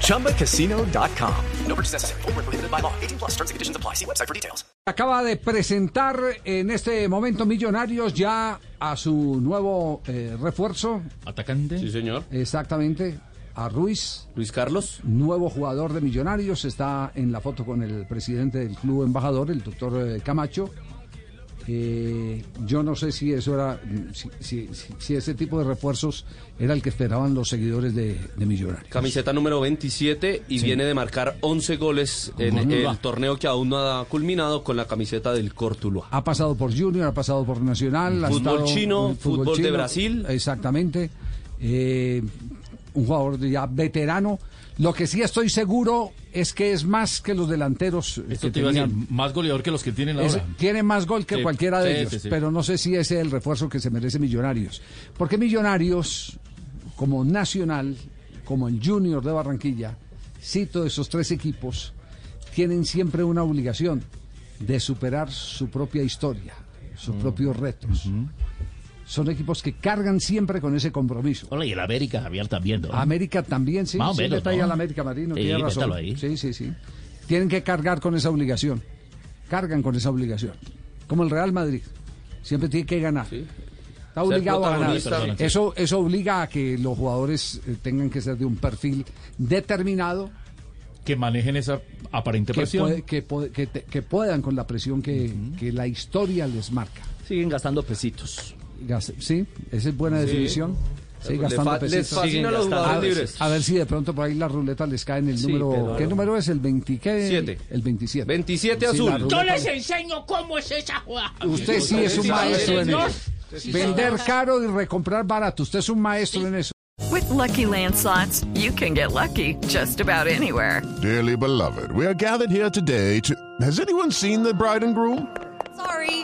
ChumbaCasino.com. No purchase necessary. Void where prohibited by law. 18 plus terms and conditions apply. See website for details. Acaba de presentar en este momento Millonarios ya a su nuevo eh, refuerzo, ¿Atacante? Sí, señor. exactamente, a Ruiz, Luis Carlos. nuevo jugador de Millonarios, está en la foto con el presidente del club embajador, el doctor eh, Camacho. Eh, yo no sé si eso era, si, si- si- ese tipo de refuerzos era el que esperaban los seguidores de, de Millonarios. Camiseta número 27 y viene de marcar 11 goles en el torneo que aún no ha culminado con la camiseta del Cortuluá. Ha pasado por Junior, ha pasado por Nacional. ha Fútbol estado- chino, eh, fútbol de Brasil. Exactamente. Eh, un jugador ya veterano. Lo que sí estoy seguro es que es más que los delanteros eh, Esto que te iba a decir, más goleador que los que tienen Es- ahora. tiene más gol que Sí, cualquiera de sí, ellos, sí, pero no sé si ese es el refuerzo que se merece Millonarios. Porque Millonarios, como Nacional, como el Junior de Barranquilla, cito esos tres equipos, tienen siempre una obligación de superar su propia historia, sus propios retos. Son equipos que cargan siempre con ese compromiso. Hola, y el América, Javier, también, ¿no? América también, sí, Más o sí, menos, al América Marino, Sí, tiene razón. ahí. Sí, sí, sí. Tienen que cargar con esa obligación. Cargan con esa obligación. Como el Real Madrid. Siempre tiene que ganar. Está obligado a ganar. Eso, eso obliga a que los jugadores eh, tengan que ser de un perfil determinado Que manejen esa aparente que, presión. puede- que, puede- que te- que puedan con la presión que, que la historia les marca. Siguen gastando pesitos. Sí, esa es buena definición. Sí, gastando fa- les fascina a los gastando. jugadores A ver, libres. a ver si de pronto por ahí la ruleta les cae en el Sí, número. ¿Qué número es? ¿El 20 qué? Siete. El 27. 27 Sí, azul. Yo les enseño cómo es esa jugada. Usted sí es un maestro en eso. Vender caro y recomprar barato. Usted es un maestro en eso. With Lucky Land slots, you can get lucky just about anywhere. Dearly beloved, we are gathered here today to. Has anyone seen the bride and groom?